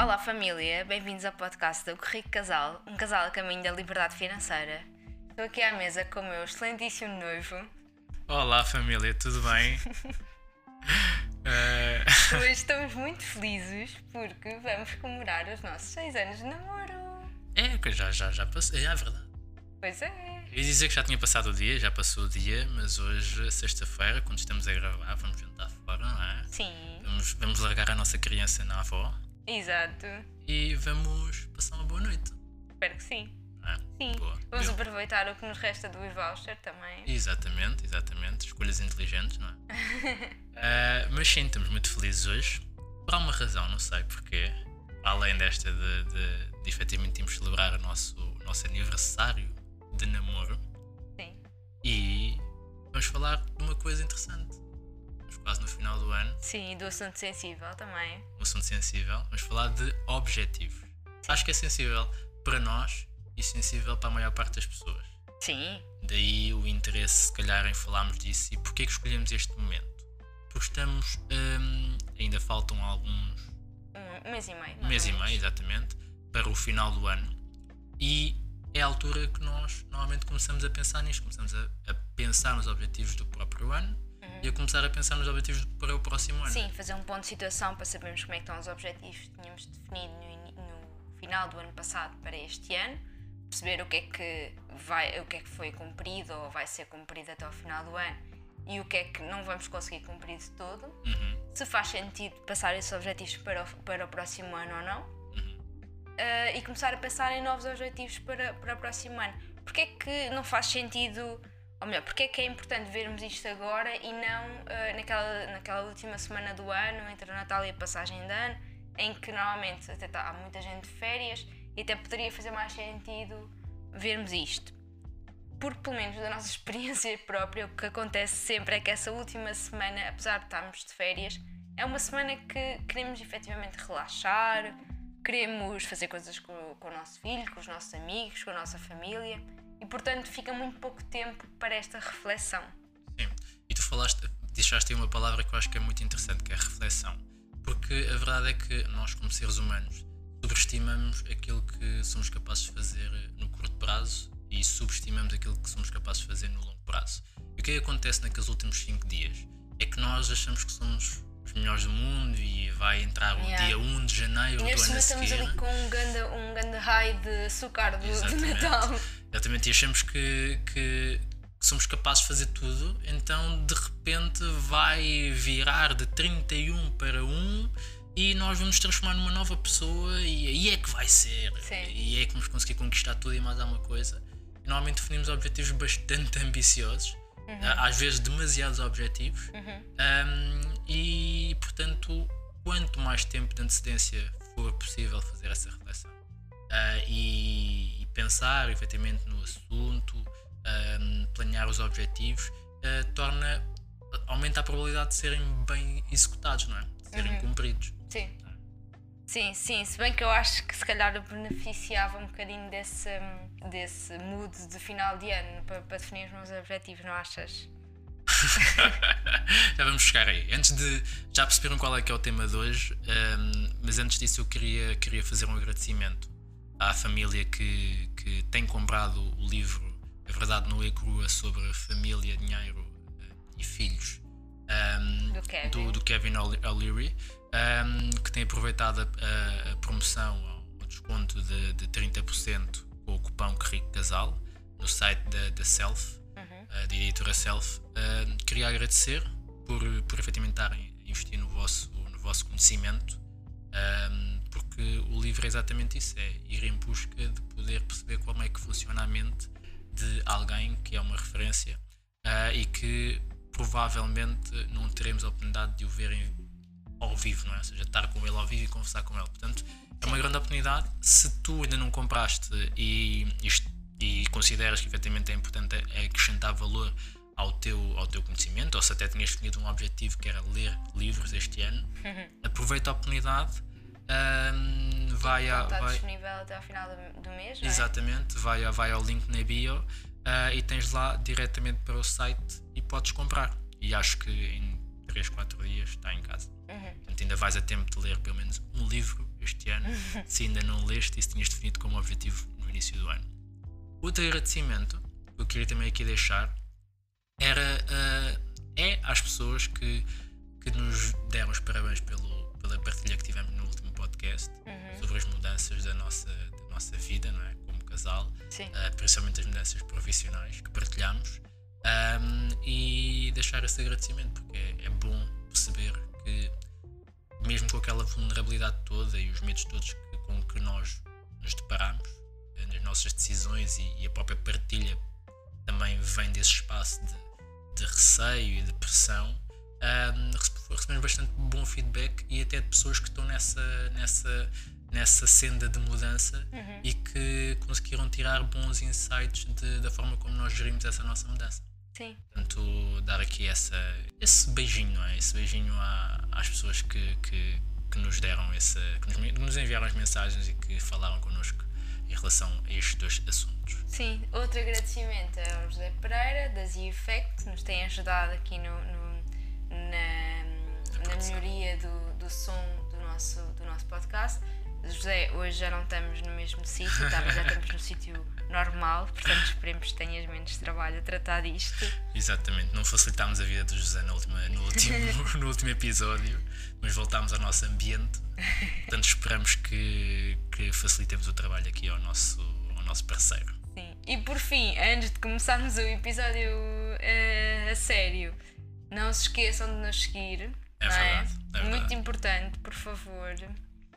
Olá família, bem-vindos ao podcast do Corrico Casal, um casal a caminho da liberdade financeira. Estou aqui à mesa com o meu excelentíssimo noivo. Olá família, tudo bem? Eh, Hoje estamos muito felizes porque vamos comemorar os nossos 6 anos de namoro. é, que já, já, já passou. É, é verdade. Pois é. Eu ia dizer que já tinha passado o dia, já passou o dia, mas hoje, sexta-feira, quando estamos a gravar, vamos jantar fora, não é? Sim, Vamos, vamos largar a nossa criança na avó exato. e vamos passar uma boa noite. Espero que sim. é? Sim. Boa. Vamos Eu- aproveitar o que nos resta do e-voucher também. Exatamente, exatamente. Escolhas inteligentes, não é? Eh, mas sim, estamos muito felizes hoje. Por alguma razão, não sei porquê. Além desta de, de, de efetivamente irmos celebrar o nosso, o nosso aniversário de namoro. Sim. E vamos falar de uma coisa interessante. Estamos quase no final do ano, Sim, e do assunto sensível também. um assunto sensível. Vamos falar de objetivos. Acho que é sensível para nós e sensível para a maior parte das pessoas. Sim, Daí o interesse, se calhar, em falarmos disso e porquê que escolhemos este momento. Porque estamos. hum, ainda faltam alguns. um mês e meio. Um mês e meio, exatamente, para o final do ano. E é a altura que nós normalmente começamos a pensar nisto. Começamos a, a pensar nos objetivos do próprio ano e a começar a pensar nos objetivos para o próximo ano. Sim, fazer um ponto de situação para sabermos como é que estão os objetivos que tínhamos definido no, no final do ano passado para este ano, perceber o que é que vai, o que é que foi cumprido ou vai ser cumprido até ao final do ano e o que é que não vamos conseguir cumprir de todo, Uhum, se faz sentido passar esses objetivos para o, para o próximo ano ou não uhum. uh, e começar a pensar em novos objetivos para, para o próximo ano. Porque é que não faz sentido, ou melhor, porque é que é importante vermos isto agora e não uh, naquela, naquela última semana do ano, entre o Natal e a passagem de ano, em que normalmente até tá, há muita gente de férias e até poderia fazer mais sentido vermos isto. Porque, pelo menos da nossa experiência própria, o que acontece sempre é que essa última semana, apesar de estarmos de férias, é uma semana que queremos efetivamente relaxar, queremos fazer coisas com, com o nosso filho, com os nossos amigos, com a nossa família e, portanto, fica muito pouco tempo para esta reflexão. Sim. E tu falaste, deixaste aí uma palavra que eu acho que é muito interessante, que é reflexão. Porque a verdade é que nós, como seres humanos, subestimamos aquilo que somos capazes de fazer no curto prazo e subestimamos aquilo que somos capazes de fazer no longo prazo. E o que é que acontece naqueles últimos 5 dias? É que nós achamos que somos os melhores do mundo e vai entrar o Yeah. dia 1 de janeiro E do ano momento estamos ali com um grande, um grande high de açúcar do, Exatamente. Natal. Exatamente, e achamos que, que somos capazes de fazer tudo, então de repente vai virar de 31 para 1 e nós vamos transformar numa nova pessoa e aí é que vai ser. Sim. E é que vamos conseguir conquistar tudo e mais alguma coisa. Normalmente definimos objetivos bastante ambiciosos, às vezes demasiados objetivos, um, e portanto, quanto mais tempo de antecedência for possível fazer essa reflexão e, e pensar efetivamente no assunto, um, planear os objetivos, ah, torna, aumenta a probabilidade de serem bem executados, não é? De serem cumpridos. Sim. Sim, sim, se bem que eu acho que se calhar eu beneficiava um bocadinho desse, desse mood de final de ano para, para definir os meus objetivos, não achas? já vamos chegar aí. Antes de. Já perceberam qual é que é o tema de hoje, um, mas antes disso eu queria, queria fazer um agradecimento à família que, que tem comprado o livro A Verdade Nua e Crua sobre família, dinheiro eh, e filhos um, Do Kevin. do, do Kevin O'Le- O'Leary, um, que tem aproveitado a, a- promoção ao desconto de, de 30% com o cupão Que Rico Casal no site da, da Self, uh, da editora Self. Uh, queria agradecer por, por efetivamente estarem a investir no vosso, no vosso conhecimento, um, porque o livro é exatamente isso: é ir em busca de poder perceber como é que funciona a mente de alguém que é uma referência uh, e que provavelmente não teremos a oportunidade de o ver em- ao vivo, não é? Ou seja, estar com ele ao vivo e conversar com ele. Portanto, é uma grande oportunidade. Se tu ainda não compraste e, isto- e consideras que efetivamente é importante acrescentar valor ao teu, ao teu conhecimento, ou se até tinhas definido um objetivo que era ler livros este ano, aproveita a oportunidade, ahm, vai, a, Está vai, disponível até ao final do, do mês, é? Exatamente, vai, a- vai ao link na bio ah, e tens lá diretamente para o site e podes comprar. E acho que em 3, 4 dias está em casa. Uhum. Portanto, ainda vais a tempo de ler pelo menos um livro este este ano, se ainda não leste e se tinhas definido como objetivo no início do ano. Outro agradecimento que eu queria também aqui deixar era uh, é às pessoas que, que nos deram os parabéns pelo, pela partilha que tivemos no último podcast uhum. sobre as mudanças da nossa, da nossa vida, não é? Como casal, uh, principalmente as mudanças profissionais que partilhamos. Um, e deixar esse agradecimento, porque é, é bom perceber que, mesmo com aquela vulnerabilidade toda e os medos todos que, com que nós nos deparamos, eh, nas nossas decisões e, e a própria partilha também vem desse espaço de, de receio e de pressão, um, recebemos bastante bom feedback e até de pessoas que estão nessa, nessa, nessa senda de mudança uhum. e que conseguiram tirar bons insights de, da forma como nós gerimos essa nossa mudança. Sim. Portanto, dar aqui essa, esse beijinho, não é? Esse beijinho à, às pessoas que, que, que nos deram esse. que nos, enviaram as mensagens e que falaram connosco em relação a estes dois assuntos. Sim, outro agradecimento ao José Pereira, da Z Effect, que nos tem ajudado aqui no, no na, na melhoria do, do som do nosso, do nosso podcast. José, hoje já não estamos no mesmo sítio, já estamos no sítio normal, portanto esperemos que tenhas menos trabalho a tratar disto. Exatamente, não facilitámos a vida do José no último, no último, no último episódio, mas voltámos ao nosso ambiente, portanto esperamos que, que facilitemos o trabalho aqui ao nosso, ao nosso parceiro. Sim, e por fim, antes de começarmos o episódio uh, a sério, não se esqueçam de nos seguir. É verdade, é? é verdade. Muito importante, por favor.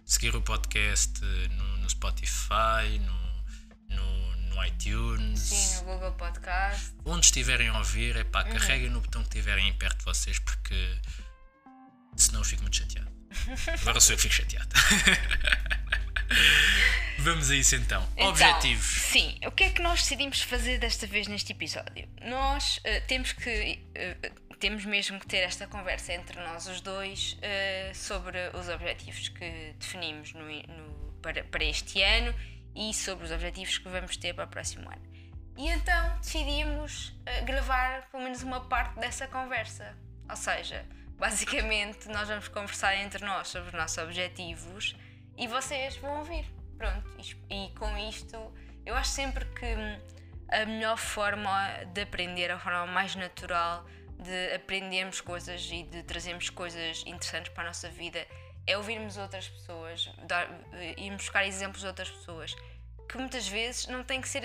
Seguir o podcast no, no Spotify, no, no no iTunes. Sim, no Google Podcast. Onde estiverem a ouvir, é pá, uhum. carreguem no botão que estiverem perto de vocês porque senão eu fico muito chateado. Agora sou eu que fico chateado. Vamos a isso então. então. Objetivos. Sim, o que é que nós decidimos fazer desta vez neste episódio? Nós uh, temos que. Uh, temos mesmo que ter esta conversa entre nós os dois uh, sobre os objetivos que definimos no, no, para, para este ano e sobre os objetivos que vamos ter para o próximo ano. E então decidimos uh, gravar pelo menos uma parte dessa conversa. Ou seja, basicamente nós vamos conversar entre nós sobre os nossos objetivos e vocês vão ouvir. Pronto, e, com isto eu acho sempre que hum, a melhor forma de aprender, a forma mais natural de aprendermos coisas e de trazermos coisas interessantes para a nossa vida é ouvirmos outras pessoas, dar, eh, ir buscar exemplos de outras pessoas, que muitas vezes não tem que ser,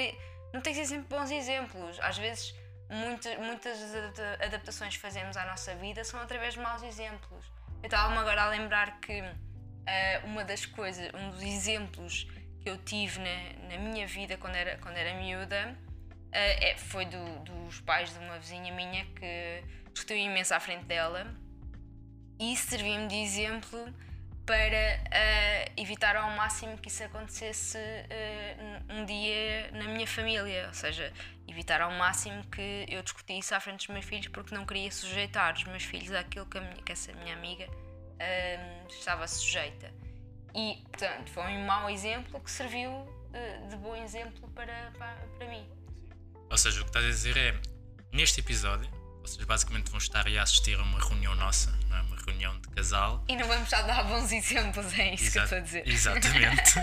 não tem que ser sempre bons exemplos. Às vezes, muitas, muitas adaptações que fazemos à nossa vida são através de maus exemplos. Eu estava-me agora a lembrar que uh, uma das coisas, um dos exemplos que eu tive na, na minha vida quando era, quando era miúda é, foi do, dos pais de uma vizinha minha que discutiu imenso à frente dela e serviu-me de exemplo para uh, evitar ao máximo que isso acontecesse uh, um dia na minha família, ou seja, evitar ao máximo que eu discutisse à frente dos meus filhos porque não queria sujeitar os meus filhos àquilo que, minha, que essa minha amiga uh, estava sujeita. E, portanto, foi um mau exemplo que serviu de bom exemplo para, para, para mim. Ou seja, o que estás a dizer é, neste episódio, vocês basicamente vão estar a assistir a uma reunião nossa, é? uma reunião de casal. E não vamos estar a dar bons exemplos, é isso Exa que eu estou a dizer. Exatamente. uh,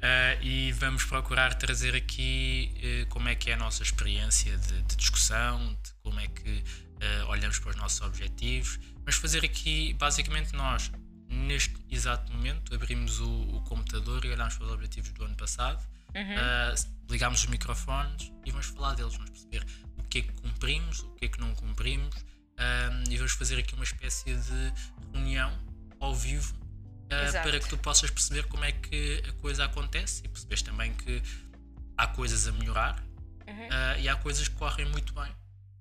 e vamos procurar trazer aqui uh, como é que é a nossa experiência de, de discussão, de como é que uh, olhamos para os nossos objetivos. Vamos fazer aqui, basicamente, nós, neste exato momento, abrimos o, o computador e olhamos para os objetivos do ano passado. Uhum. ligamos os microfones e vamos falar deles, vamos perceber que é que cumprimos, o que é que não cumprimos, um, e vamos fazer aqui uma espécie de reunião ao vivo uh, para que tu possas perceber como é que a coisa acontece e percebes também que há coisas a melhorar uhum. uh, e há coisas que correm muito bem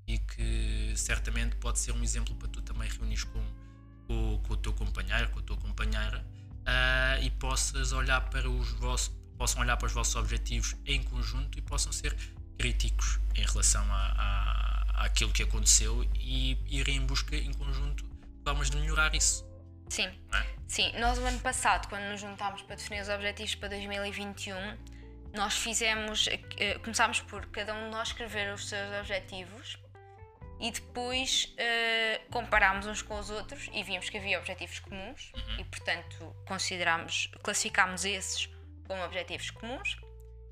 e que certamente pode ser um exemplo para tu também reunir com, com, com o teu companheiro, com a tua companheira uh, e possas olhar para os vossos possam olhar para os vossos objetivos em conjunto e possam ser críticos em relação a, a, àquilo que aconteceu e irem em busca em conjunto formas de melhorar isso. Sim, é? sim. Nós o ano passado, quando nos juntámos para definir os objetivos para 2021, nós fizemos, uh, começámos por cada um de nós escrever os seus objetivos e depois uh, comparámos uns com os outros e vimos que havia objetivos comuns Uhum. e, portanto, considerámos, classificámos esses como objetivos comuns.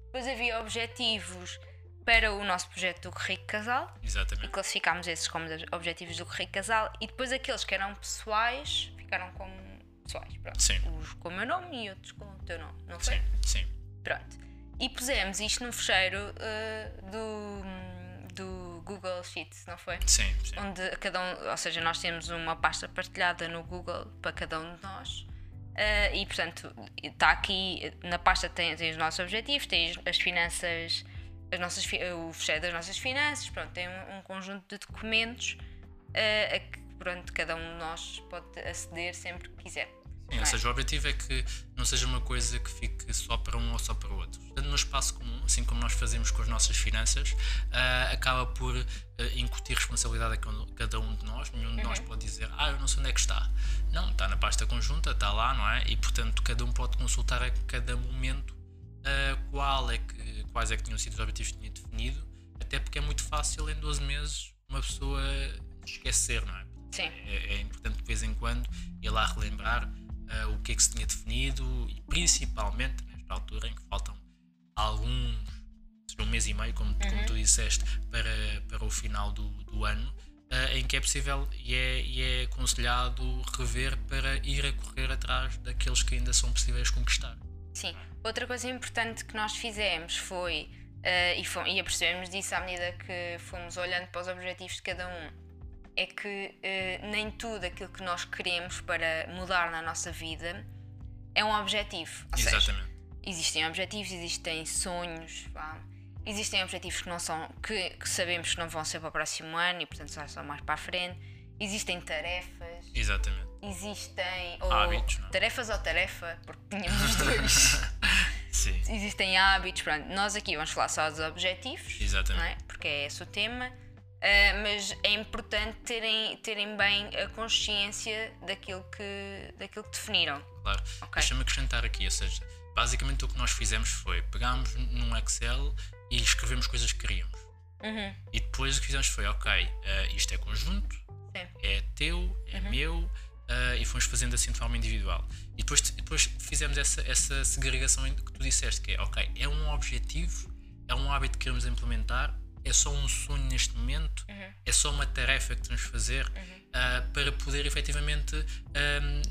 Depois havia objetivos para o nosso projeto do Rico Casal e Exatamente. classificámos esses como objetivos do Rico Casal e depois aqueles que eram pessoais ficaram como pessoais. Pronto. Sim. Uns com o meu nome e outros com o teu nome, não foi? Sim, sim. Pronto. E pusemos isto no fecheiro uh, do, do Google Sheets, não foi? Sim, sim. Onde cada um, ou seja, nós temos uma pasta partilhada no Google para cada um de nós. Uh, e portanto, está aqui na pasta tem, tem os nossos objetivos, tem as- as finanças, as nossas, o fecheiro das nossas finanças, pronto, tem um, um conjunto de documentos uh, a que pronto, cada um de nós pode aceder sempre que quiser. Sim, ou seja, o objetivo é que não seja uma coisa que fique só para um ou só para o outro. Portanto, no espaço comum, assim como nós fazemos com as nossas finanças, ah, acaba por ah, incutir responsabilidade a cada- um de nós. Nenhum de Uhum. nós pode dizer, ah, eu não sei onde é que está. Não, está na pasta conjunta, está lá, não é? E portanto, cada um pode consultar a cada momento ah, qual é que, quais é que tinham sido os objetivos que tinha definido, até porque é muito fácil em 12 meses uma pessoa esquecer, não é? Sim. É, é importante de vez em quando ir lá relembrar ah, o que é que se tinha definido e principalmente nesta altura em que faltam alguns, um mês e meio, como, como tu disseste, para, para o final do, do ano, ah, em que é possível e é, e é aconselhado rever para ir a correr atrás daqueles que ainda são possíveis conquistar. Sim. Outra coisa importante que nós fizemos foi, eh, e, fom- e apercebemos disso à medida que fomos olhando para os objetivos de cada um, é que eh, nem tudo aquilo que nós queremos para mudar na nossa vida é um objetivo. Ou seja, Exatamente. existem objetivos, existem sonhos, vá. existem objetivos que não são que, que sabemos que não vão ser para o próximo ano e portanto só são mais para a frente. Existem tarefas, Exatamente. existem ou Hábitos, não é? tarefas ou tarefa, porque tínhamos os dois. Sim. existem hábitos, pronto. Nós aqui vamos falar só dos objetivos, Exatamente. é? porque é esse o tema. Ah, mas é importante terem, terem bem a consciência daquilo que, daquilo que definiram. Claro. Ok. Deixa-me acrescentar aqui, ou seja, basicamente o que nós fizemos foi pegámos num Excel e escrevemos coisas que queríamos. Uhum. E depois o que fizemos foi, ok, eh, isto é conjunto, Sim. é teu, é meu, eh, e fomos fazendo assim de forma individual. E depois, depois fizemos essa, essa segregação que tu disseste, que é, ok, é um objetivo, é um hábito que queremos implementar, é só um sonho neste momento, é só uma tarefa que temos de fazer ah, para poder efetivamente ahm,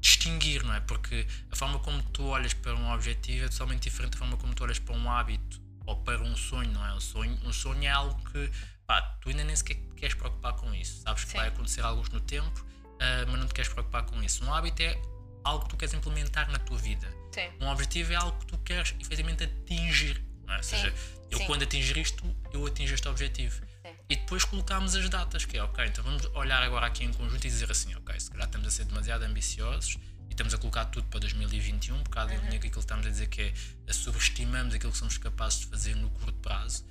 distinguir, não é? Porque a forma como tu olhas para um objetivo é totalmente diferente da forma como tu olhas para um hábito ou para um sonho, não é? Um sonho, um sonho é algo que pá, tu ainda nem sequer queres preocupar com isso. Sabes que Sim. vai acontecer alguns no tempo, ah, mas não te queres preocupar com isso. Um hábito é algo que tu queres implementar na tua vida. Sim. Um objetivo é algo que tu queres efetivamente atingir. É? Ou Sim, seja, eu sim. quando atingir isto, eu atingo este objetivo. Sim. E depois colocámos as datas, que é ok, então vamos olhar agora aqui em conjunto e dizer assim, ok, se calhar estamos a ser demasiado ambiciosos e estamos a colocar tudo para 2021, um bocado com aquilo que estamos a dizer que é a subestimamos aquilo que somos capazes de fazer no curto prazo.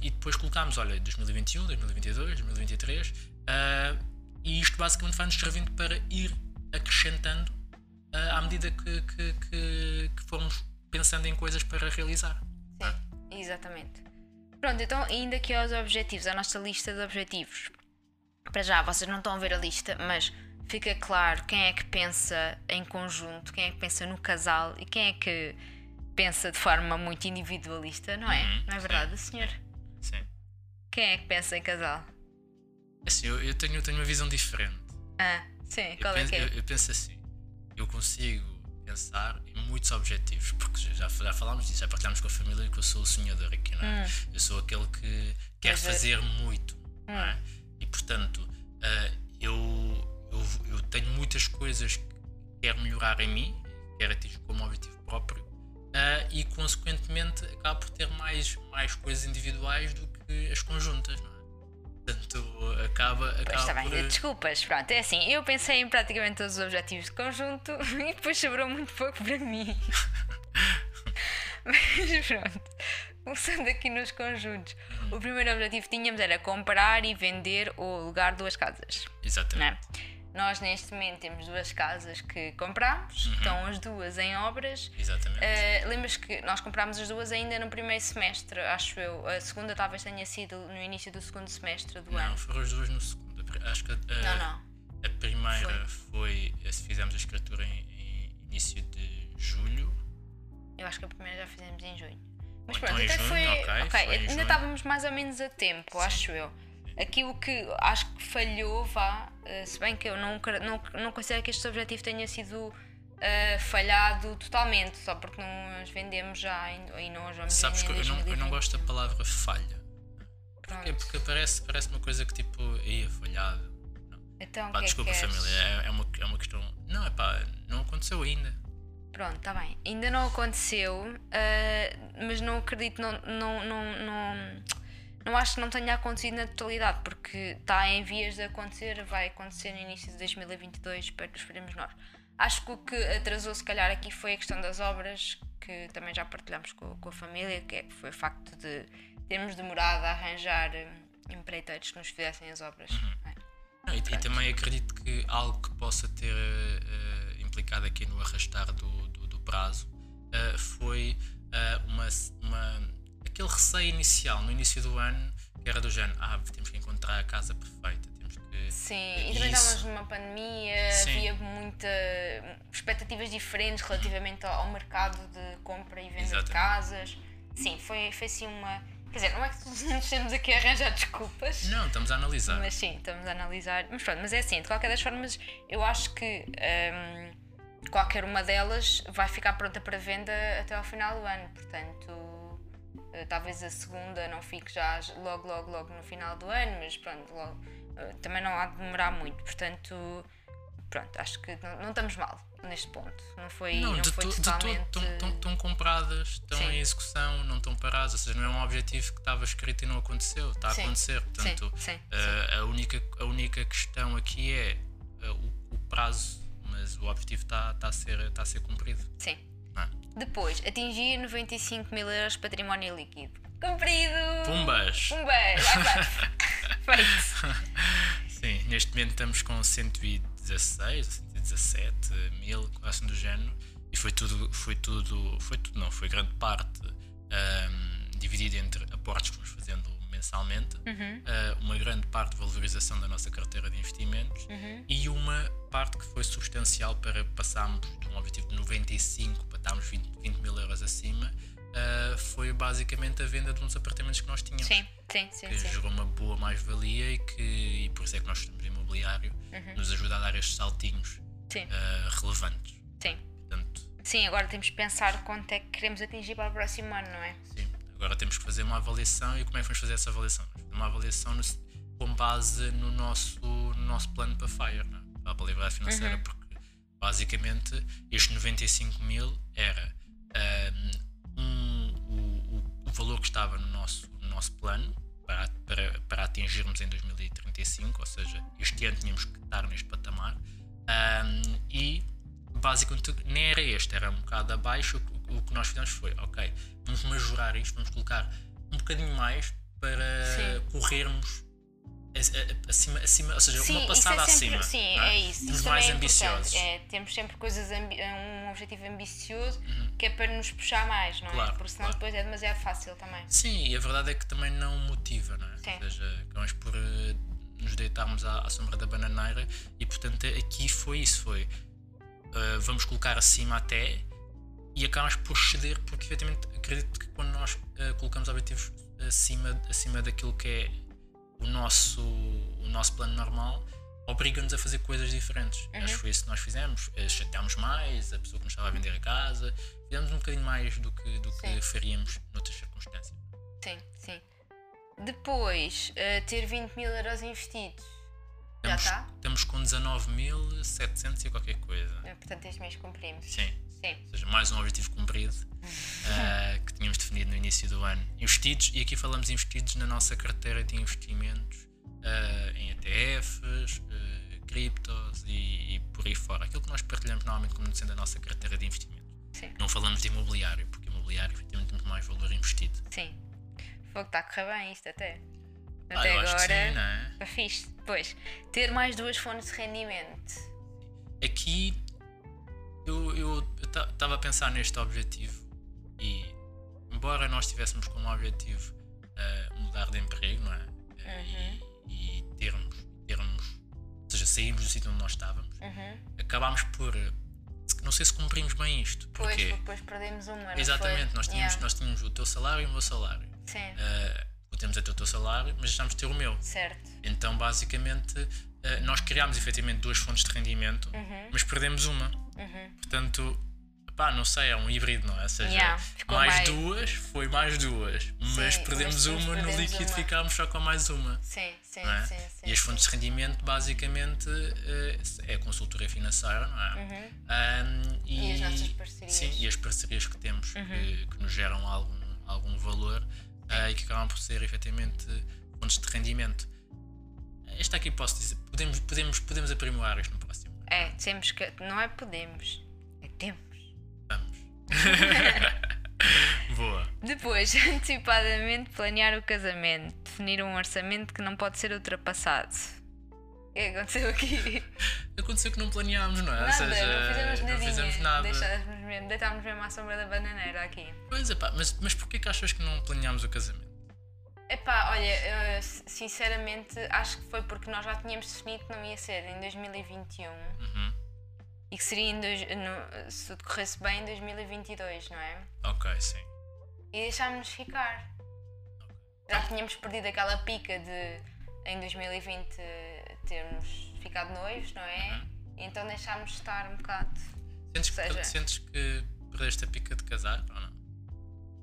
E depois colocámos, olha, 2021, 2022, 2023, ah, e isto basicamente vai-nos servindo para ir acrescentando ah, à medida que, que, que, que formos pensando em coisas para realizar. Sim, exatamente. Pronto, então indo aqui aos objetivos, à nossa lista de objetivos. Para já, vocês não estão a ver a lista, mas fica claro quem é que pensa em conjunto, quem é que pensa no casal e quem é que pensa de forma muito individualista, não é? Uhum, não é sim. verdade, senhor? Sim. Quem é que pensa em casal? Assim, eu, eu tenho, tenho uma visão diferente. Ah, sim, Eu qual é penso, que é? eu- eu penso assim, eu consigo pensar muitos objetivos, porque já, já falámos disso, já partilhámos com a família que eu sou o sonhador aqui, não é? Eu sou aquele que quer Hum. Mas, eh, fazer muito, não é? E portanto, ah, eu, eu, eu tenho muitas coisas que quero melhorar em mim, quero atingir como objetivo próprio, ah, e consequentemente acabo por ter mais, mais coisas individuais do que as conjuntas, não é? Portanto, acaba, Pois acaba está bem, por... desculpas, pronto, é assim, eu pensei em praticamente todos os objetivos de conjunto e depois sobrou muito pouco para mim. Mas pronto, começando aqui nos conjuntos. O primeiro objetivo que tínhamos era comprar e vender ou alugar duas casas. Exatamente. Não é? Nós neste momento temos duas casas que comprámos, Uhum. estão as duas em obras. Exatamente. Uh, Lembras que nós comprámos as duas ainda no primeiro semestre, acho eu. A segunda talvez tenha sido no início do segundo semestre do não, ano. foram as duas no segundo. Acho que a, Não, não. a primeira foi. se fizemos a escritura em, em início de julho. Eu acho que a primeira já fizemos em junho. Mas Ou pronto, então até junho, foi. ok, ok, foi ainda estávamos mais ou menos a tempo, acho eu. Aquilo que acho que falhou, vá, eh, se bem que eu não, não, não considero que este objetivo tenha sido eh, falhado totalmente, só porque não as vendemos já e, não as vamos Sabes que eu não, eu não 2020. gosto da palavra falha. Porquê? Porque parece, parece uma coisa que tipo. ia falhado. Então, o Pá, que desculpa, é que família. É, é, uma, é uma questão. Não, é pá, não aconteceu ainda. Pronto, está bem. Ainda não aconteceu, eh, mas não acredito, não, não, não, não, não acho que não tenha acontecido na totalidade, porque está em vias de acontecer, vai acontecer no início de 2022, espero que esperemos nós. Acho que o que atrasou, se calhar, aqui foi a questão das obras, que também já partilhamos com, com a família, que é- foi o facto de termos demorado a arranjar eh, empreiteiros que nos fizessem as obras. não é? Não, e, e também acredito que algo que possa ter eh, implicado aqui no arrastar do, do, do prazo eh, foi eh, uma, uma, aquele receio inicial, no início do ano, que era do género: ah, temos que encontrar a casa perfeita, temos que. Sim, e também Isso. estávamos numa pandemia, Sim. havia muita expectativas diferentes relativamente ao, ao mercado de compra e venda de Exatamente. casas. Sim, foi, foi assim uma. Quer dizer, não é que nos estamos aqui a arranjar desculpas, Não, estamos a analisar. mas sim, estamos a analisar. Mas pronto, mas é assim, de qualquer das formas, eu acho que hum, qualquer uma delas vai ficar pronta para venda até ao final do ano, portanto. Eh, Talvez a segunda não fique já logo, logo, logo no final do ano, mas pronto, logo, eh, também não há de demorar muito. Portanto, pronto, acho que não, não estamos mal neste ponto. Não foi, não, de, foi totalmente. estão- compradas, estão Sim. em execução, não estão paradas, ou seja, não é um objetivo que estava escrito e não aconteceu, está a Sim. acontecer. Portanto, sim, eh, a, única, a única questão aqui é eh, o, o prazo, mas o objetivo está, está, a, ser, está a ser cumprido. Sim. Não é? Depois, atingir 95 mil euros de património líquido. Cumprido! Pumbas! Pumbas! Feito! Sim, neste momento estamos com 116, 117 mil, quase do género, e foi tudo, foi tudo, foi tudo não, foi grande parte ahm, dividida entre aportes que fomos fazendo mensalmente, ah, uma grande parte de valorização da nossa carteira de investimentos e uma parte que foi substancial para passarmos de um objetivo de 95 para estarmos 20, 20 mil euros acima, ah, foi basicamente a venda de uns apartamentos que nós tínhamos Sim, sim, sim, que sim. gerou uma boa mais-valia e que e por isso é que nós estamos imobiliário nos ajuda a dar estes saltinhos ah, relevantes. sim. Portanto, Sim, agora temos que pensar quanto é que queremos atingir para o próximo ano, não é? sim, agora temos que fazer uma avaliação e como é que vamos fazer essa avaliação? Vamos fazer Uma avaliação no- com base no nosso, no nosso plano para FIRE, não é? para a liberdade financeira, porque basicamente estes 95 mil era ah, um, o, o- o valor que estava no nosso, no nosso plano para, para, para atingirmos em 2035, ou seja, este ano tínhamos que estar neste patamar. Um, e basicamente nem era este, era um bocado abaixo. O, o que nós fizemos foi: ok, vamos majorar isto, vamos colocar um bocadinho mais para Sim. corrermos acima, acima, ou seja, Sim, uma passada isso é sempre, acima. Sim, não é isso. Temos isso mais é ambiciosos. É, temos sempre coisas, um objetivo ambicioso que é para nos puxar mais, não é? Uhum. Claro, Porque senão claro. depois é demasiado fácil também. Sim, e a verdade é que também não motiva, não é? Sim. Ou seja, acabamos por eh, nos deitarmos à, à sombra da bananeira e portanto aqui foi isso, foi eh, vamos colocar acima até e acabamos por ceder porque efetivamente acredito que quando nós eh, colocamos objetivos acima, acima daquilo que é o nosso, o nosso plano normal obriga-nos a fazer coisas diferentes. Acho que foi isso que nós fizemos. Eh, Chateámos mais a pessoa que nos estava a vender a casa, fizemos um bocadinho mais do que, do que faríamos noutras circunstâncias. Sim, sim. Depois, eh, ter 20 mil euros investidos. Já Estamos, está? estamos com 19.700 e qualquer coisa. Eh, Portanto, este mês cumprimos. Sim. Sim. Ou seja, mais um objetivo cumprido ah, que tínhamos definido no início do ano. Investidos, e aqui falamos investidos na nossa carteira de investimentos ah, em ETFs, ah, criptos e, e por aí fora. Aquilo que nós partilhamos normalmente como sendo a nossa carteira de investimento. Sim. Não falamos de imobiliário, porque imobiliário efetivamente temos mais valor investido. Sim. Fogo está a correr bem isto até. Ah, eu acho que agora. sim, não é? Fixe. Depois, ter mais duas fontes de rendimento. Aqui eu estava a pensar neste objetivo e embora nós tivéssemos como objetivo uh, mudar de emprego, não é? Uhum. E, e termos, termos, ou seja, sairmos do sítio onde nós estávamos, Uhum. acabámos por. uh, Não sei se cumprimos bem isto. Pois, Porque, depois perdemos uma. exatamente, nós tínhamos, Yeah. nós tínhamos o teu salário e o meu salário. Sim, Uh, tu temos até o teu salário, mas deixámos de ter o meu. certo. Então, basicamente, uh, nós criámos efetivamente duas fontes de rendimento, Uhum. mas perdemos uma. Portanto, pá, não sei, é um híbrido, não é? Ou seja, Yeah, mais mais- duas foi mais duas, mas Sim, perdemos mas uma, no perdemos líquido uma. ficámos só com mais uma. Sim, sim, é? sim, sim. e as fontes de rendimento, basicamente, eh, é a consultoria financeira, não é? Uhum. E as nossas parcerias. Uhum. Sim, e as parcerias que temos, que, que nos geram algum, algum valor e que acabam por ser efetivamente fontes de rendimento. Esta aqui posso dizer, podemos, podemos, podemos aprimorar isto no próximo. É, temos que. Não é podemos, é temos. Vamos. Boa. Depois, antecipadamente planear o casamento. Definir um orçamento que não pode ser ultrapassado. O que é que aconteceu aqui? Aconteceu que não planeámos, não é? Nada, seja, não fizemos não nadinha. fizemos nada. Deixámos mesmo, deitámos mesmo à sombra da bananeira aqui. Pois é, pá, mas, mas porquê que achas que não planeámos o casamento? Epá, olha, eh, sinceramente acho que foi porque nós já tínhamos definido que não ia ser em 2021 Uhum. e que seria em dois, no, se tudo corresse bem em 2022, não é? Ok, sim. E deixámos-nos ficar. Já tínhamos perdido aquela pica de em 2020 termos ficado noivos, não é? Uhum. Então deixámos estar um bocado. Sentes que, seja- sentes que perdeste a pica de casar ou não?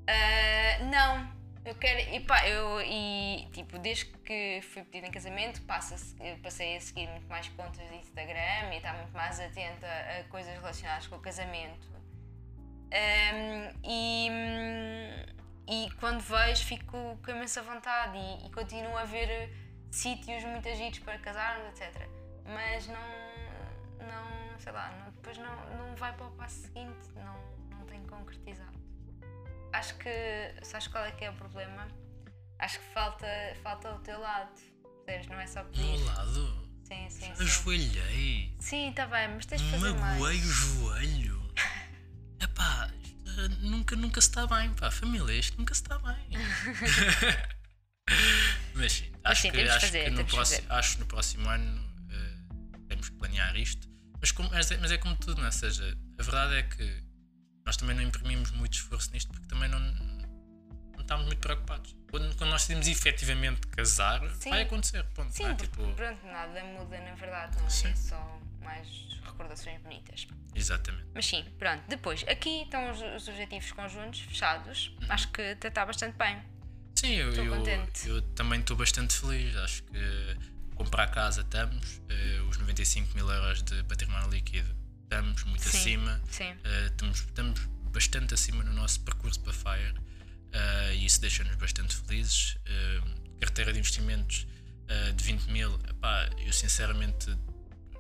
Ah, não, eu quero. E pá, eu e tipo, desde que fui pedida em casamento, passo a passei a seguir muito mais contas de Instagram e estar muito mais atenta a coisas relacionadas com o casamento. Ahm, e, e quando vejo, fico com imensa vontade e, e continuo a ver sítios muito agidos para casarmos, etc. Mas não, não sei lá, não- depois não, não vai para o passo seguinte, não, não tenho concretizado. Acho que, sabes qual é que é o problema? Acho que falta, falta o teu lado, percebes? Não é só pedir. meu lado, Sim, sim, sim. ajoelhei, Sim, está bem, mas tens de fazer magoei mais. o joelho. Epá, eh, nunca, nunca se está bem, pá, família, isto nunca se está bem. Mas sim, acho sim, que, temos acho, fazer, que no temos próximo, fazer. acho no próximo ano eh, temos que planear isto. Mas, como, mas, é, mas é como tudo, não é? Ou seja, a verdade é que nós também não imprimimos muito esforço nisto porque também não, não estávamos muito preocupados. Quando, quando nós decidimos efetivamente casar, Sim. vai acontecer. Ponto, Sim, é? Tipo, pronto, nada muda na verdade, não é? Sim. Só mais recordações bonitas. exatamente. Mas sim, pronto. Depois, aqui estão os, os objetivos conjuntos, fechados. Uhum. Acho que está bastante bem. Sim, eu, eu, eu também estou bastante feliz. Acho que comprar casa estamos, eh, os 95 mil euros de património líquido estamos muito Sim, acima. sim. Eh, estamos, estamos bastante acima no nosso percurso para FIRE eh, e isso deixa-nos bastante felizes. Carteira de investimentos de 20 mil, epá, eu sinceramente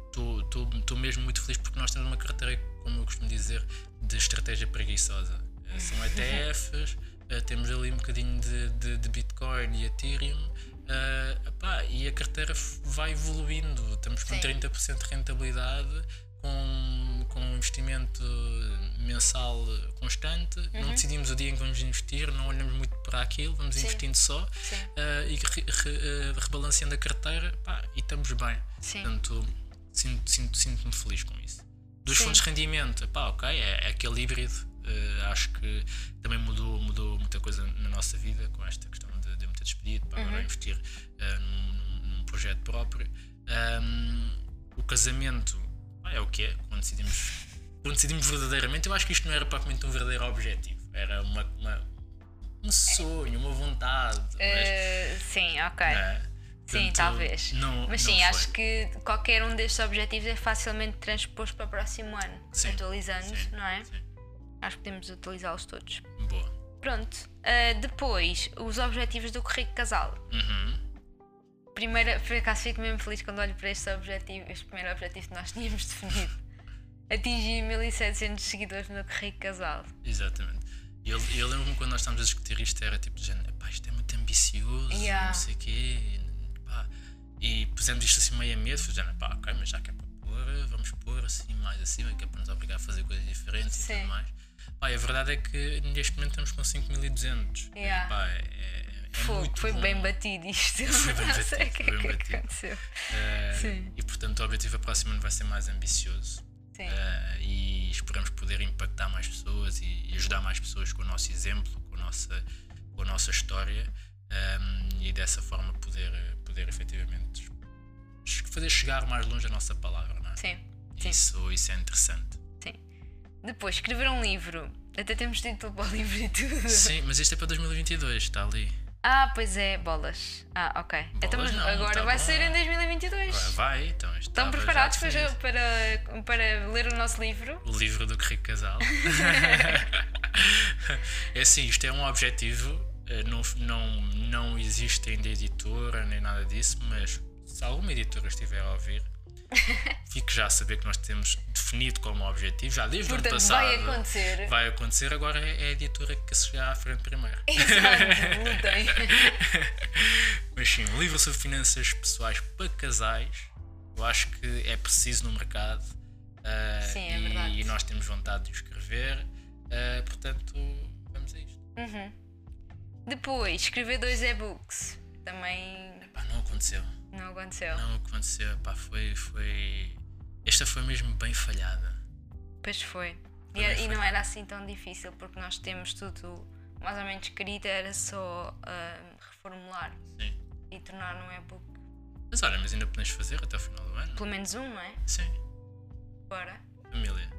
estou mesmo muito feliz porque nós temos uma carteira, como eu costumo dizer, de estratégia preguiçosa. São ETFs, eh, temos ali um bocadinho de, de, de Bitcoin e Ethereum. eh, epá, e a carteira vai evoluindo, estamos com Sim. 30% de rentabilidade, com, com um investimento mensal constante. Uhum. Não decidimos o dia em que vamos investir, não olhamos muito para aquilo, vamos Sim. investindo só eh, e re- re- rebalanceando a carteira pá, e estamos bem. Sim. Portanto, sinto- sinto- sinto-me feliz com isso. Dos Sim. fontes de rendimento, pá, ok, é, é aquele híbrido. Eh, acho que também mudou, mudou muita coisa na nossa vida com esta questão de, de eu me ter despedido para Uhum. agora investir eh, num, num- projeto próprio. Ahm, o casamento pá, é o que é, quando decidimos, quando decidimos verdadeiramente, eu acho que isto não era propriamente um verdadeiro objetivo, era uma, uma- um sonho, uma vontade. mas, Eh, sim, ok. eh, Sim, talvez. não- Mas sim, foi. acho que qualquer um destes objetivos é facilmente transposto para o próximo ano, Sim, atualizando, sim, não é? sim. Acho que podemos utilizá-los todos. Boa. Pronto. Ah, depois, os objetivos do currículo casal. Uhum. Primeira, por acaso fico mesmo feliz quando olho para este objetivo, este primeiro objetivo que nós tínhamos definido. Atingir 1700 seguidores no currículo casal. Exatamente. E Eu, eu lembro-me quando nós estávamos a discutir isto, era tipo de género, "Epá, isto é muito ambicioso, Yeah. não sei o quê. pá. E pusemos isto assim meio a medo, fazendo, pá, ok, mas já que é para pôr, vamos pôr assim mais acima, que é para nos obrigar a fazer coisas diferentes e Sim. tudo mais. Pá, e a verdade é que neste momento estamos com 5200. Yeah. Pá, é, é, é foi bom. bem batido isto. Foi bem sei batido, o que foi é bem que batido. aconteceu. Sim. E portanto o objetivo a próxima ano vai ser mais ambicioso. Sim. Eh, e esperamos poder impactar mais pessoas e ajudar mais pessoas com o nosso exemplo, com a nossa, com a nossa história ehm, e dessa forma poder, poder efetivamente fazer chegar mais longe a nossa palavra. Não é? Sim, sim, Isso, isso é interessante. Depois, escrever um livro. Até temos título para o livro e tudo. Sim, mas isto é para 2022, está ali. Ah, pois é, bolas. Ah, ok. então, mas não, agora tá vai bom. ser em 2022. Vai, vai, então Estão preparados para, para, para ler o nosso livro? o livro do Rico Casal. é assim, isto é um objetivo, eh, não, não, não existe ainda editora nem nada disso, mas se alguma editora estiver a ouvir, fique já a saber que nós temos definido como objetivo, já desde o ano Portanto, passado. vai acontecer. Vai acontecer, agora é a editora que se chegar à frente primeiro. Exato, lutem. Mas sim, um livro sobre finanças pessoais para casais, eu acho que é preciso no mercado. ah, Sim, é e, verdade. e nós temos vontade de o escrever, ah, portanto, vamos a isto. Depois, escrever dois e-books. Também Pá, não aconteceu. Não aconteceu. Não aconteceu. Pá, foi, foi. Esta foi mesmo bem falhada. Pois foi. E, e não era assim tão difícil porque nós temos tudo mais ou menos escrito, era só ah, reformular Sim. e tornar num e-book. Mas olha, mas ainda podemos fazer até o final do ano. Pelo menos um, não é? Sim. Bora. Família.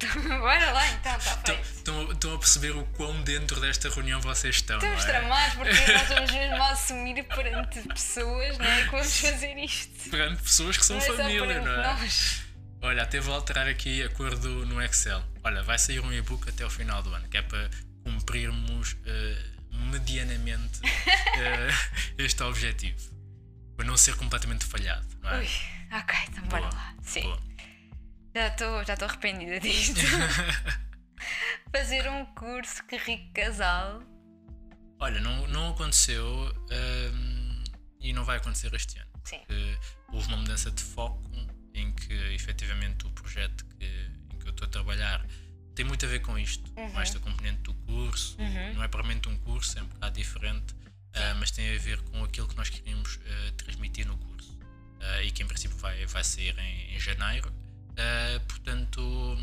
Bora lá então, está Estão-. Estão a perceber o quão dentro desta reunião vocês estão. Estamos é? tramados porque nós vamos mesmo assumir perante pessoas, não é? Que vamos fazer isto. Perante pessoas que são Não é família, perante não é? nós. Olha, até vou alterar aqui a cor do, no Excel. Olha, vai sair um e-book até ao final do ano, que é para cumprirmos eh, medianamente eh, este objetivo. Para não ser completamente falhado, não é? Ui, ok, então bora lá. Sim. boa. Já estou já arrependida disto. Fazer um curso que rico casal. Olha, não, não aconteceu hum, e não vai acontecer este ano. Sim. Houve uma mudança de foco em que efetivamente o projeto que, em que eu estou a trabalhar tem muito a ver com isto, Uhum. com esta componente do curso. Não é propriamente um curso, é um bocado diferente, ah, mas tem a ver com aquilo que nós queríamos ah, transmitir no curso. Ah, e que em princípio vai, vai sair em, em janeiro. Ah, portanto,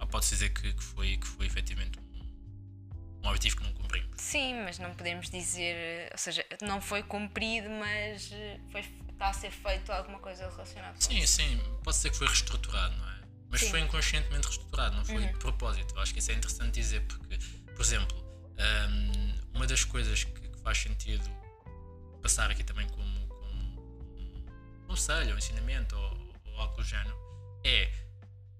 ah, pode-se dizer que, que, foi, que foi efetivamente um, um objetivo que não cumprimos. Sim, mas não podemos dizer. Ou seja, não foi cumprido, mas eh, foi, está a ser feito alguma coisa relacionada com Sim, isso. sim, pode ser que foi reestruturado, não é? Mas Sim. Uhum. foi inconscientemente reestruturado, não foi de propósito. Eu acho que isso é interessante dizer, porque, por exemplo, hum, uma das coisas que, que faz sentido passar aqui também como, como um conselho, ou ensinamento, ou, ou algo do género, é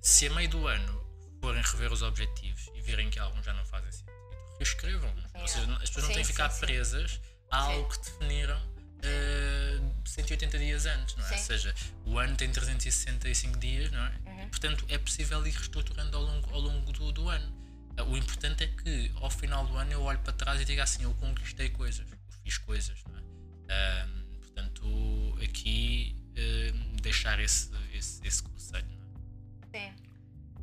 se a meio do ano forem rever os objetivos e virem que alguns já não fazem sentido, reescrevam. Ou seja, as pessoas não Sim, têm que ficar sim. presas a Sim. algo que definiram eh, 180 dias antes, não é? Ou seja, o ano tem 365 dias, não é? Uhum. Portanto, é possível ir reestruturando ao longo, ao longo do, do ano. Eh, O importante é que ao final do ano eu olho para trás e diga assim: eu conquistei coisas, eu fiz coisas, não é? Portanto, aqui ahm, deixar esse, esse, esse conselho, é? Sim.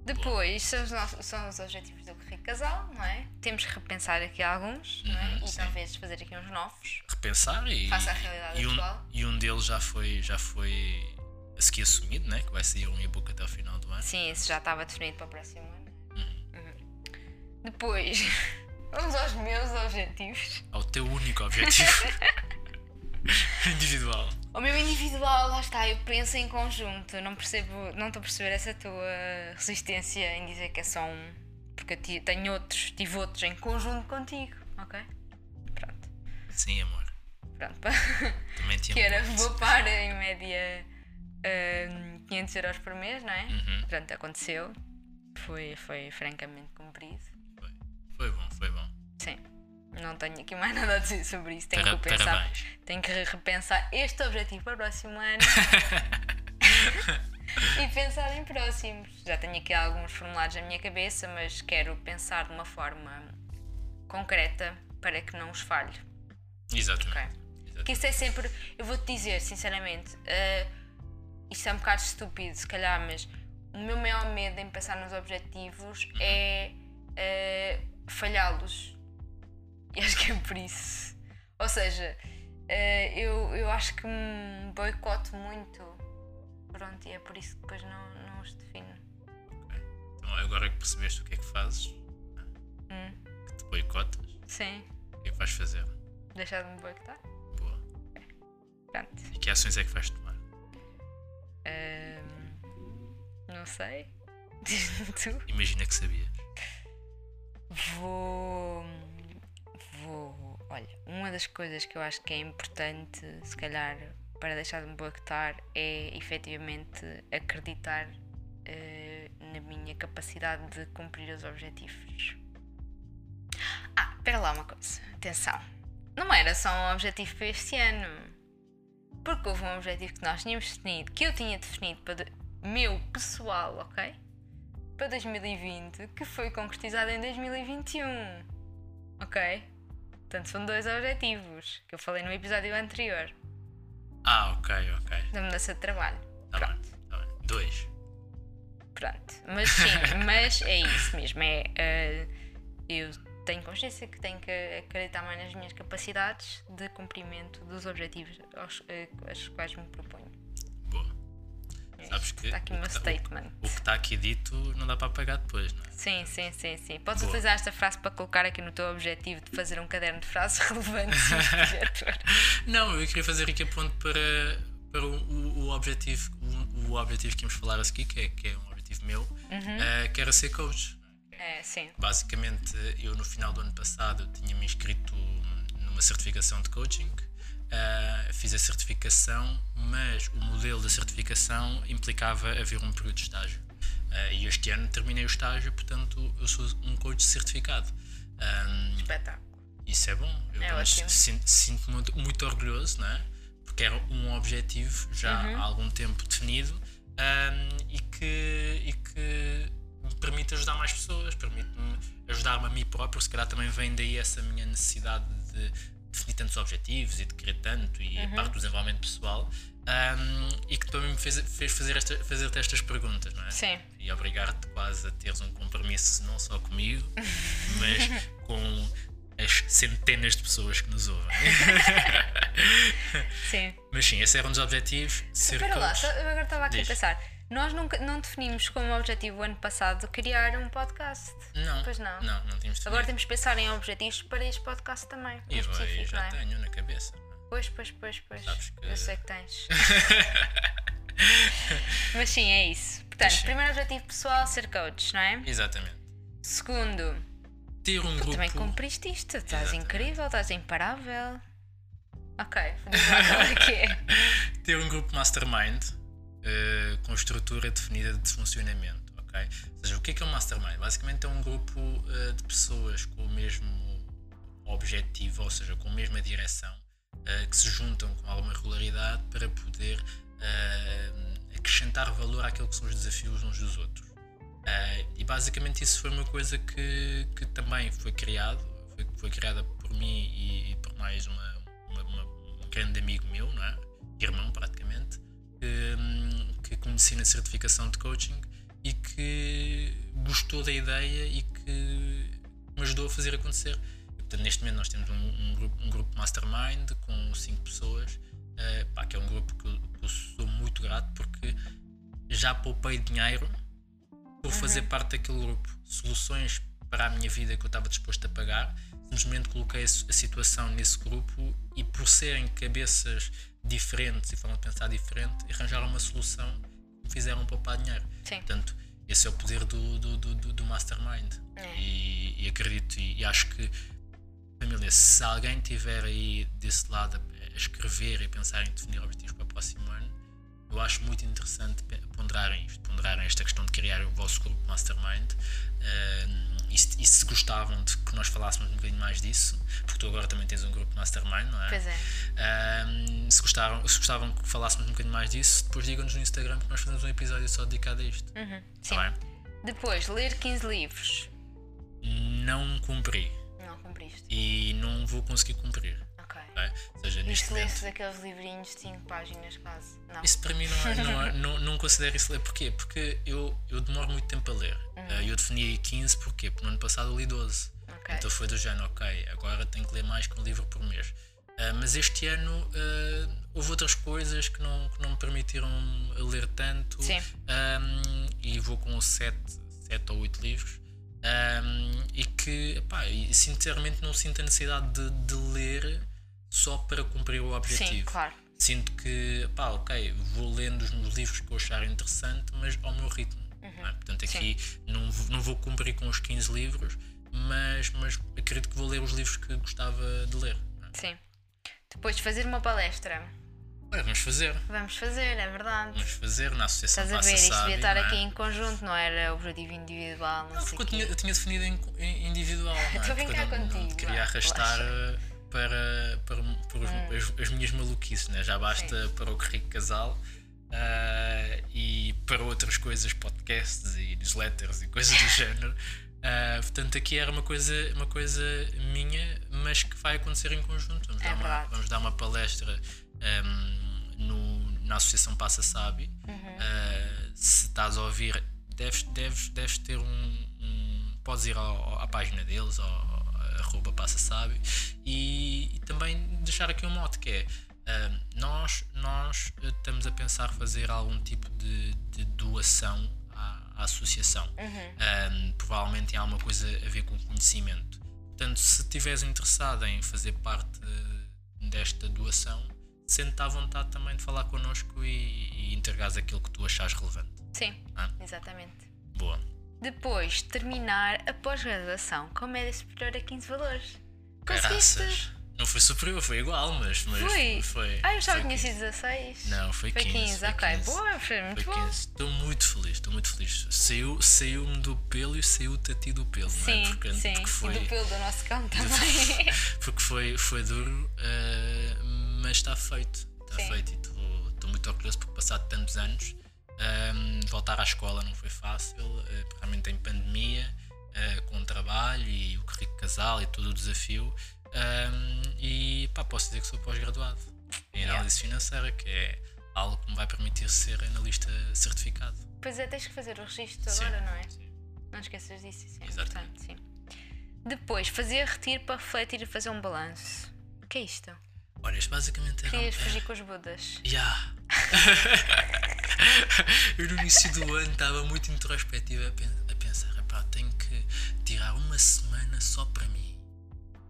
Depois, são os, nossos- são os objetivos do rico casal, não é? Temos que repensar aqui alguns, não é? Uhum, E sim. talvez fazer aqui uns novos. repensar e, Face à realidade e, um, atual. e um deles já foi, já foi a seguir assumido, né? que vai sair um e-book até o final do ano. Sim, esse já estava definido para o próximo ano. Uhum. Uhum. Depois, vamos aos meus objetivos. Ao teu único objetivo individual. O meu individual, lá está, eu penso em conjunto. Não percebo, não estou a perceber essa tua resistência em dizer que é só um. Porque eu tenho outros, tive outros em conjunto contigo, ok? Pronto. Sim, amor. Pronto. Também te que era muito. poupar em média hum, 500 euros por mês, não é? Uhum. Pronto, aconteceu. Foi, foi francamente cumprido. Foi. foi bom, foi bom. Sim. Não tenho aqui mais nada a dizer sobre isso. Tenho Para- que pensar. parabéns. Tenho que repensar este objetivo para o próximo ano. e pensar em próximos. Já tenho aqui alguns formulários na minha cabeça, mas quero pensar de uma forma concreta para que não os falhe. Exatamente. Ok. Exatamente. Que isso é sempre. Eu vou-te dizer, sinceramente, uh, isto é um bocado estúpido, se calhar, mas o meu maior medo em pensar nos objetivos Uhum. é uh, falhá-los. E acho que é por isso. Ou seja, uh, eu, eu acho que me boicoto muito. Pronto, e é por isso que depois não, não os defino. Então agora que percebeste o que é que fazes, Hum. que te boicotas, Sim, o que é que vais fazer? deixar de me boicotar. Boa. Pronto. E que ações é que vais tomar? Um, não sei. Diz-me tu. Imagina que sabias. Vou. Vou. Olha, uma das coisas que eu acho que é importante, se calhar, para deixar de me boicotar é efetivamente acreditar eh, na minha capacidade de cumprir os objetivos. Ah, espera lá uma coisa. Atenção. Não era só um objetivo para este ano. Porque houve um objetivo que nós tínhamos definido, que eu tinha definido para meu pessoal, ok? Para 2020, que foi concretizado em 2021. Ok? Portanto, são dois objetivos que eu falei no episódio anterior Ah, ok, ok. da mudança de trabalho. Tá Pronto. bem, tá bem. Dois. Pronto, mas sim, mas é isso mesmo. É, eh, eu tenho consciência que tenho que acreditar mais nas minhas capacidades de cumprimento dos objetivos aos, eh, aos quais me proponho. É Sabes que Está aqui o o meu que tá- statement. O que está aqui dito não dá para apagar depois, não é? Sim, sim, sim, sim. Podes Boa. utilizar esta frase para colocar aqui no teu objetivo de fazer um caderno de frases relevantes. Não, eu queria fazer aqui a ponto para, para o, o, o objetivo o, o objetivo que íamos falar a seguir, que é, que é um objetivo meu, Uhum. eh, que era ser coach. É, sim. Basicamente, eu no final do ano passado tinha-me inscrito numa certificação de coaching, eh, fiz a certificação, mas o modelo da certificação implicava haver um período de estágio. Eh, e este ano terminei o estágio, portanto, eu sou um coach certificado. Ahm, Espetáculo. isso é bom. Eu É sinto-me muito, muito orgulhoso, não é? Porque era um objetivo já Uhum. há algum tempo definido ahm, e, que, e que me permite ajudar mais pessoas, permite-me ajudar-me a mim próprio. Se calhar também vem daí essa minha necessidade de definir tantos objetivos e de querer tanto e Uhum. a parte do desenvolvimento pessoal. ahm, e que também me fez, fez fazer esta, fazer-te estas perguntas, não é? Sim. e obrigar-te quase a teres um compromisso não só comigo, mas com as centenas de pessoas que nos ouvem. Sim. mas sim, esse era um dos objetivos, ser Espera lá, agora estava aqui Diz. a pensar. Nós nunca, não definimos como objetivo o ano passado criar um podcast. Não, Pois não. não, não tínhamos Agora temos que pensar em objetivos para este podcast também. E específico, já é? tenho na cabeça. Pois, pois, pois, pois. Sabes que- Eu sei que tens. Mas sim, é isso. Portanto, Sim. primeiro objetivo pessoal, ser coach, não é? Exatamente. Segundo, Ter um grupo. também cumpriste isto. Estás Exatamente. incrível, estás imparável. Ok, diz lá qual é que é. ter um grupo mastermind eh, com estrutura definida de funcionamento, ok? Ou seja, o que é que é um mastermind? Basicamente é um grupo eh, de pessoas com o mesmo objetivo, ou seja, com a mesma direção, eh, que se juntam com alguma regularidade para poder acrescentar valor àquilo que são os desafios uns dos outros. E basicamente isso foi uma coisa que, que também foi criado, foi, foi criada por mim e, e por mais uma, uma- uma- um grande amigo meu, não é? irmão hum, na certificação de coaching e que gostou da ideia e que me ajudou a fazer acontecer. E, portanto, neste momento nós temos um, um grupo, um grupo mastermind com cinco pessoas, eh, pá, que é um grupo que eu, que eu sou muito grato porque já poupei dinheiro por fazer parte daquele grupo. Soluções para a minha vida que eu estava disposto a pagar, simplesmente coloquei a situação nesse grupo e por serem cabeças diferentes e forma de pensar diferente, arranjaram uma solução fizeram poupar dinheiro. Sim. Portanto, esse é o poder do, do, do, do- mastermind. É. E, e acredito e, e acho que família, se alguém tiver aí desse lado a, a escrever e pensar em definir objetivos para o próximo ano, eu acho muito interessante ponderarem isto, ponderarem esta questão de criar o vosso grupo Mastermind. Ahm, e, se, e se gostavam de que nós falássemos um bocadinho mais disso, porque tu agora também tens um grupo Mastermind, não é? Pois é. Ahm, se, gostaram, se gostavam que falássemos um bocadinho mais disso, depois digam-nos no Instagram que nós fazemos um episódio só dedicado a isto. Uhum, Sim. Tá? Depois, ler 15 livros. Não cumpri Não cumpriste. e não vou conseguir cumprir. Ok. ok? Ou seja, neste momento. aqueles livrinhos de 5 páginas quase? Não. Isso para mim não, é- não, é- não, não considero isso ler. Porquê? Porque eu, eu demoro muito tempo a ler. Eh, eu defini 15 porquê? Porque no ano passado eu li 12. Uhum. Ok. Então foi do género, ok, agora tenho que ler mais que um livro por mês. Ah, mas este ano ah, houve outras coisas que não, que não me permitiram ler tanto. Sim. Ahm, e vou com 7, sete ou 8 livros. Ahm, e que, epá, e sinceramente não sinto a necessidade de, de ler só para cumprir o objetivo. Sim, claro. Sinto que, pá, ok, vou lendo os meus livros que eu achar interessante, mas ao meu ritmo. não é? Portanto, aqui não, vou- não vou cumprir com os 15 livros, mas, mas acredito que vou ler os livros que gostava de ler. é? Sim. Depois de fazer uma palestra. Olha, vamos fazer. Vamos fazer, é verdade. Vamos fazer na Associação Estás a ver, isto devia estar é? aqui em conjunto, não era objetivo individual, não Não, porque eu tinha, eu tinha definido em, em individual. é? Estou a brincar eu não, não contigo, queria arrastar relaxa. Para, para, para os- as, as minhas maluquices, né? já basta para o Rico Casal ah, e para outras coisas, podcasts e newsletters e coisas do género. Ah, portanto, aqui era uma coisa, uma coisa minha, mas que vai acontecer em conjunto. Vamos, É dar, uma, vamos dar uma palestra ahm, no, na Associação Passa Sabe. Uhum. Ah, se estás a ouvir, deves, deves, deves ter um, um- Podes ir ao- à página deles, arroba Passa Sabe, e, e também deixar aqui um mote que é. ah, nós, nós eh, estamos a pensar fazer algum tipo de, de doação à, à associação. Ah, provavelmente tem alguma coisa a ver com conhecimento. Portanto, se estiveres interessado em fazer parte desta doação, sente-te à vontade também de falar connosco e, e entregares aquilo que tu achares relevante. Sim, Ah. exatamente. Boa. Depois, terminar a pós-graduação com média superior a 15 valores. Conseguiste? Caraças. Não foi superior, foi igual, mas, mas Foi? foi. Ah, eu foi que tinha 15. sido 16. Não, foi 15, foi ok. 15. Boa, foi muito Foi bom. 15. Estou muito feliz, estou muito feliz. Saiu- Saiu-me do pelo e saiu-te a ti do pelo, não é? Sim, Porque, sim. porque foi, E do pelo do nosso cão também. porque foi, foi duro, eh, mas está feito. Está Sim. feito e estou estou muito orgulhoso porque passado tantos anos ehm, voltar à escola não foi fácil, eh, realmente em pandemia, eh, com o trabalho e o currículo casal e todo o desafio. ehm, e pá, posso dizer que sou pós-graduado em análise financeira, que é algo que me vai permitir ser analista certificado. pois é, tens que fazer o registro Sim, agora, não é? sim. Não esqueças disso, isso é Exatamente. importante, sim. Depois, fazer retiro para refletir e fazer um balanço. O que é isto? Olha, isto basicamente era. Querias fugir com os budas. Ya. eu no início do ano estava muito introspectivo a, pen- a pensar, "Epá, tenho que tirar uma semana só para mim.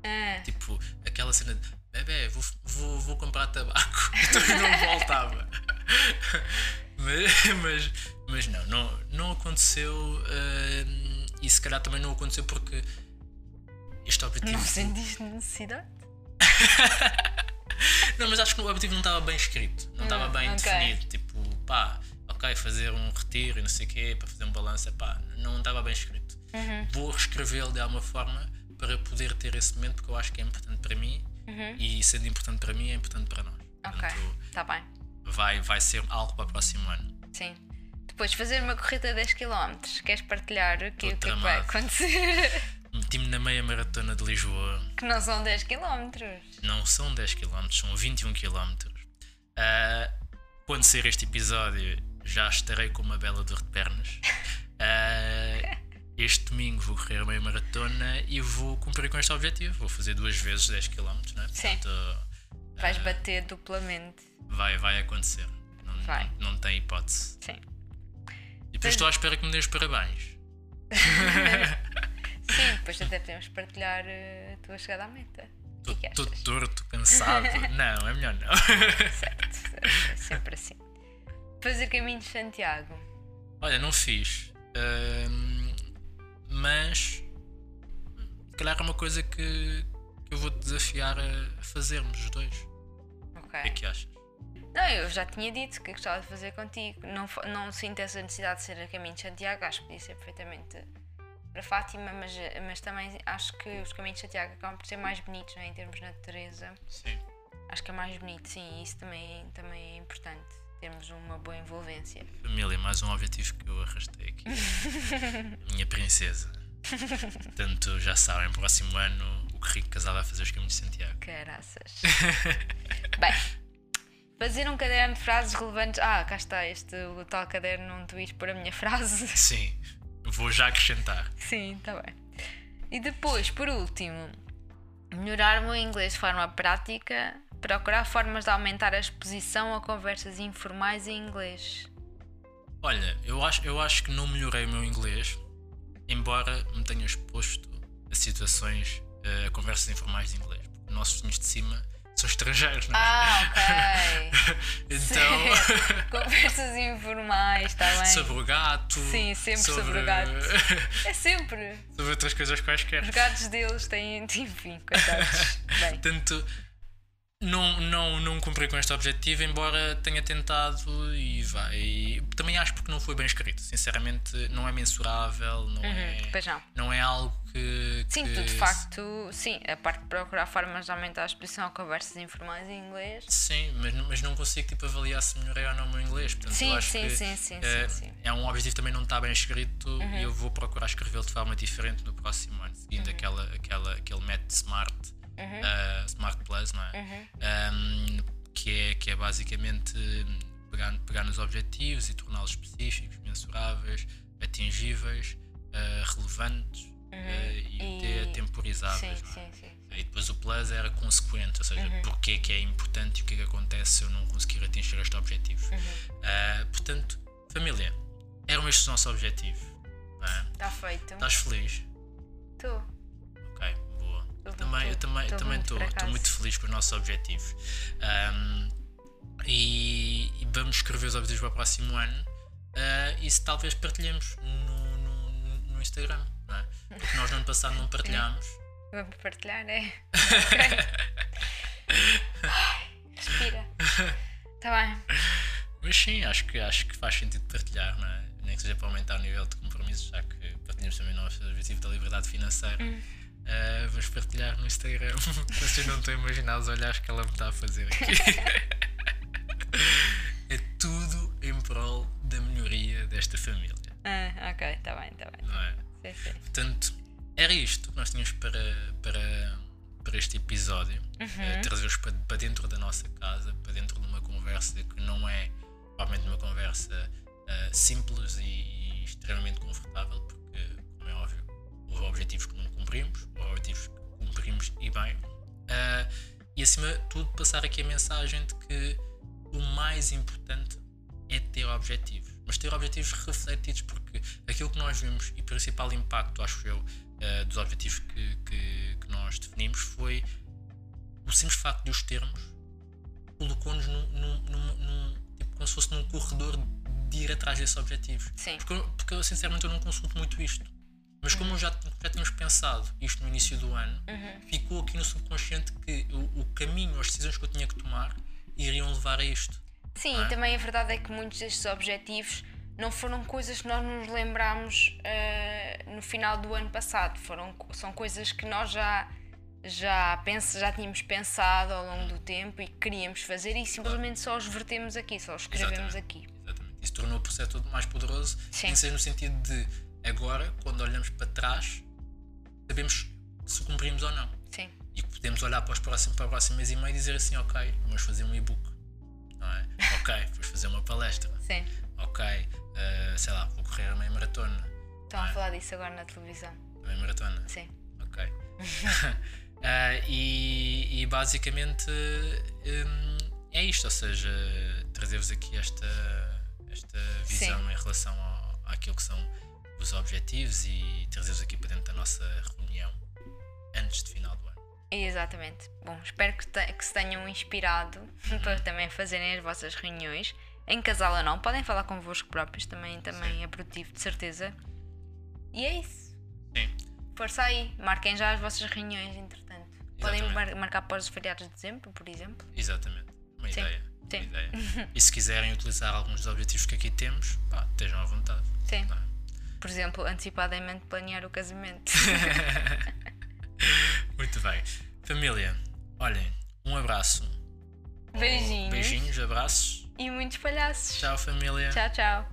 Ah, Tipo, aquela cena de bebê, vou, vou, vou comprar tabaco. Então eu não voltava. mas, mas, mas não, não, não aconteceu hum, e se calhar também não aconteceu porque este objetivo. não sentiste necessidade? Não, mas acho que o objetivo não estava bem escrito, não estava bem ok. definido. Tipo, pá, ok, fazer um retiro e não sei o quê, para fazer um balanço, pá, não estava bem escrito. Uhum. Vou reescrevê-lo de alguma forma para poder ter esse momento, porque eu acho que é importante para mim e sendo importante para mim, é importante para nós. Uhum. Ok, está bem. vai, vai ser algo para o próximo ano. Sim. Depois, fazer uma corrida de 10 km. Queres partilhar o que, o que é vai acontecer? Na meia maratona de Lisboa, que não são 10 km. não são 10 km, são 21 km. Ah, quando sair este episódio, já estarei com uma bela dor de pernas. Ah, este domingo vou correr a meia maratona e vou cumprir com este objetivo. Vou fazer duas vezes 10 km, né? Sim. Portanto, Vais bater duplamente. vai, vai acontecer. Não, Vai. não, não tem hipótese. Sim. E depois estou à espera que me dês parabéns. Sim, depois até podemos partilhar eh, a tua chegada à meta. É Estou achas? torto, cansado. não, é melhor não. Certo, é sempre assim. Fazer caminho de Santiago. Olha, não fiz. Ahm, mas se calhar é uma coisa que, que eu vou-te desafiar a fazermos os dois. O que é que achas? Não, eu já tinha dito que gostava de fazer contigo. Não, não sinto essa necessidade de ser a caminho de Santiago. Acho que podia ser perfeitamente para Fátima, mas, mas também acho que os caminhos de Santiago acabam por ser mais bonitos né, em termos de natureza. Sim. Acho que é mais bonito, sim, e isso também, também é importante. Termos uma boa envolvência. Família, mais um objetivo que eu arrastei aqui. Minha princesa. Portanto, já sabem, próximo ano o que rico casal vai fazer os caminhos de Santiago. Caraças. Bem, fazer um caderno de frases relevantes. Ah, cá está este o tal caderno onde tu ires pôr a minha frase. Sim, vou já acrescentar. Sim, está bem. E depois, por último, melhorar o meu inglês de forma prática, procurar formas de aumentar a exposição a conversas informais em inglês. Olha, eu acho, eu acho que não melhorei o meu inglês, embora me tenha exposto a situações, eh, a conversas informais de inglês. Porque os nossos vizinhos de cima são estrangeiros, não é? Ah, ok. então, Conversas informais, está bem? sobre o gato. Sim, sempre sobre o gato. É sempre. sobre outras coisas quaisquer. Os gatos deles têm, enfim, coitados. Bem, Portanto, não, não, não cumpri com este objetivo, embora tenha tentado e vai. Também acho porque não foi bem escrito. Sinceramente, não é mensurável, não, é, pois não. não é algo que. Sim, que- tu de facto, sim, a parte de procurar formas de aumentar a exposição a conversas informais em inglês. Sim, mas, não- mas não consigo tipo, avaliar se melhorei ou não o meu inglês. Portanto, Sim, acho sim, que, sim, sim, eh, sim, sim. É um objetivo também não está bem escrito e eu vou procurar escrevê-lo de forma diferente no próximo ano, seguindo Uhum. aquela, aquela, aquele método SMART, eh, SMART Plus, não é? Uhum. Um, que é? Que é basicamente pegar, pegar nos objetivos e torná-los específicos, mensuráveis, atingíveis, eh, relevantes e, Uhum. E- até temporizáveis. Sim, não é? sim, sim. E depois o plus era consequente, ou seja, porque é que é importante e o que é que acontece se eu não conseguir atingir este objetivo. Ah, portanto, família, eram estes os nossos objetivos. não é? Está feito. Estás feliz? Tu. Ok, Eu também muito- eu também tô também estou por estou acaso. muito feliz com os nossos objetivos. Ahm, e, e vamos escrever os objetivos para o próximo ano ah, e se talvez partilhemos no, no, no Instagram. Não é? Porque nós no ano passado não partilhámos. Vamos partilhar, é? Ai, Respira. Está bem. Mas sim, acho que, acho que faz sentido partilhar, não é? Nem que seja para aumentar o nível de compromissos, já que partilhamos também o nosso objetivo da liberdade financeira. Ah, vamos partilhar no Instagram. Vocês não estão a imaginar os olhares que ela me está a fazer aqui. é tudo em prol da melhoria desta família, Ah, ok, está bem, está bem. não é? Sim, sim. Portanto, era isto que nós tínhamos para, para, para este episódio. Eh, Trazer-vos para, para dentro da nossa casa, para dentro de uma conversa que não é, obviamente, uma conversa eh, simples e, e extremamente confortável, porque, como é óbvio, houve objetivos que não cumprimos, houve objetivos que cumprimos e bem. Eh, e, acima de tudo, passar aqui a mensagem de que o mais importante é ter objetivos. Mas ter objetivos refletidos, porque aquilo que nós vimos e o principal impacto, acho eu, eh, dos objetivos que, que, que nós definimos foi o simples facto de os termos colocou-nos num, num, num- num- tipo, como se fosse num corredor de ir atrás desses objetivos. Sim. Porque, porque eu, sinceramente eu não consulto muito isto. Mas como já, já tínhamos pensado isto no início do ano, ficou aqui no subconsciente que o, o caminho, as decisões que eu tinha que tomar iriam levar a isto. Sim, Ah. e também a verdade é que muitos destes objetivos não foram coisas que nós nos lembrámos ah, no final do ano passado. Foram, são coisas que nós já, já, pense, já tínhamos pensado ao longo do tempo e que queríamos fazer e simplesmente só os vertemos aqui, só os escrevemos aqui. Exatamente. Isso tornou o processo todo mais poderoso. Sim. Que ser no sentido de agora, quando olhamos para trás, sabemos se cumprimos ou não. Sim, E podemos olhar para, os próximos, para o próximo mês e meio e dizer assim, ok, vamos fazer um e-book. Não é? Ok, vamos fazer uma palestra. sim. Ok, eh, sei lá, vou correr a meia maratona. Estão a falar disso agora na televisão. A meia maratona. Sim. Ok. Ah, e, e basicamente hum, é isto, ou seja, trazer-vos aqui esta, esta visão Sim. em relação ao, àquilo que são os objetivos e trazer-vos aqui para dentro da nossa reunião antes de final do ano. Exatamente. Bom, espero que, te- que se tenham inspirado para também fazerem as vossas reuniões. Em casal ou não, podem falar convosco próprios, também, também é produtivo, de certeza. E é isso. Sim, Força aí, marquem já as vossas reuniões, entretanto. Podem mar- marcar para os feriados de dezembro, por exemplo. exatamente. Uma Sim, ideia. sim. Uma ideia. E se quiserem utilizar alguns dos objetivos que aqui temos, pá, estejam à vontade. Sim. Não é? Por exemplo, antecipadamente planear o casamento. Muito bem. Família, olhem, um abraço. Beijinhos. Beijinhos, abraços. E muitos palhaços. Tchau, família. Tchau, tchau.